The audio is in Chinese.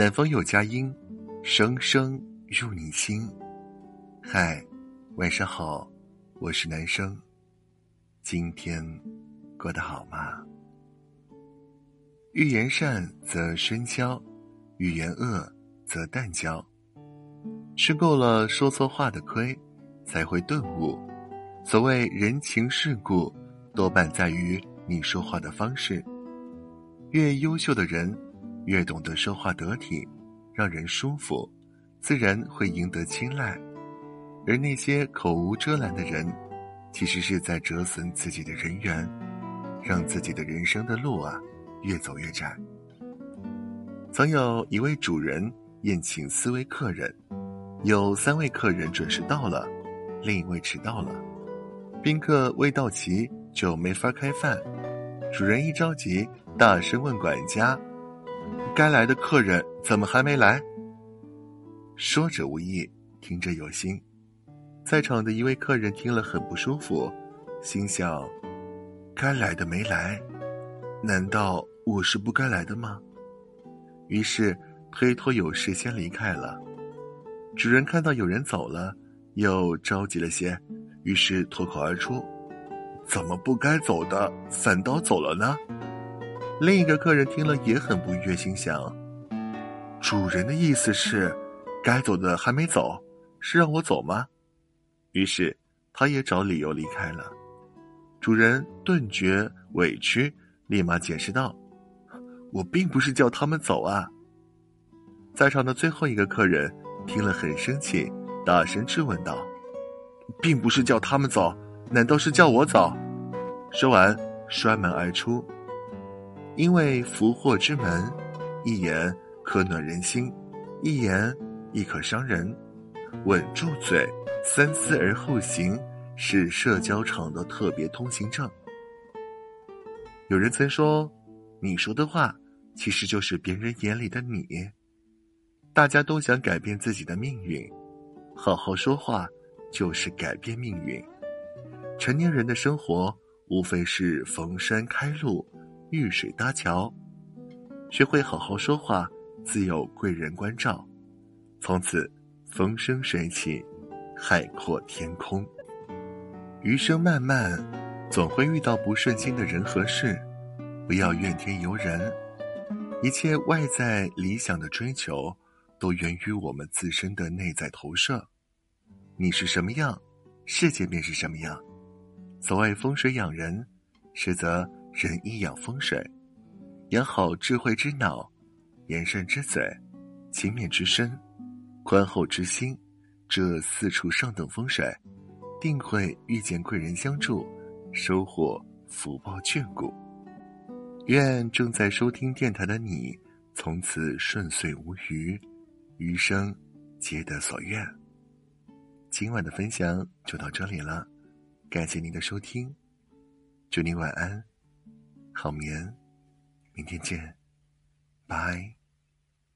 南方有佳音，声声入你心。嗨，晚上好，我是男生。今天过得好吗？欲言善则深交，欲言恶则淡交。吃够了说错话的亏，才会顿悟。所谓人情世故，多半在于你说话的方式。越优秀的人。越懂得说话得体，让人舒服，自然会赢得青睐；而那些口无遮拦的人，其实是在折损自己的人缘，让自己的人生的路啊越走越窄。曾有一位主人宴请四位客人，有三位客人准时到了，另一位迟到了，宾客未到齐就没法开饭。主人一着急，大声问管家。该来的客人怎么还没来？说者无意，听者有心。在场的一位客人听了很不舒服，心想：该来的没来，难道我是不该来的吗？于是推脱有事先离开了。主人看到有人走了，又着急了些，于是脱口而出：“怎么不该走的反倒走了呢？”另一个客人听了也很不悦，心想：“主人的意思是，该走的还没走，是让我走吗？”于是他也找理由离开了。主人顿觉委屈，立马解释道：“我并不是叫他们走啊。”在场的最后一个客人听了很生气，大声质问道：“并不是叫他们走，难道是叫我走？”说完，摔门而出。因为福祸之门，一言可暖人心，一言亦可伤人。稳住嘴，三思而后行，是社交场的特别通行证。有人曾说：“你说的话，其实就是别人眼里的你。”大家都想改变自己的命运，好好说话就是改变命运。成年人的生活，无非是逢山开路。遇水搭桥，学会好好说话，自有贵人关照，从此风生水起，海阔天空。余生漫漫，总会遇到不顺心的人和事，不要怨天尤人。一切外在理想的追求，都源于我们自身的内在投射。你是什么样，世界便是什么样。所谓风水养人，实则。人一养风水，养好智慧之脑，言善之嘴，勤勉之身，宽厚之心，这四处上等风水，定会遇见贵人相助，收获福报眷顾。愿正在收听电台的你，从此顺遂无虞，余生皆得所愿。今晚的分享就到这里了，感谢您的收听，祝您晚安。好眠，明天见，拜。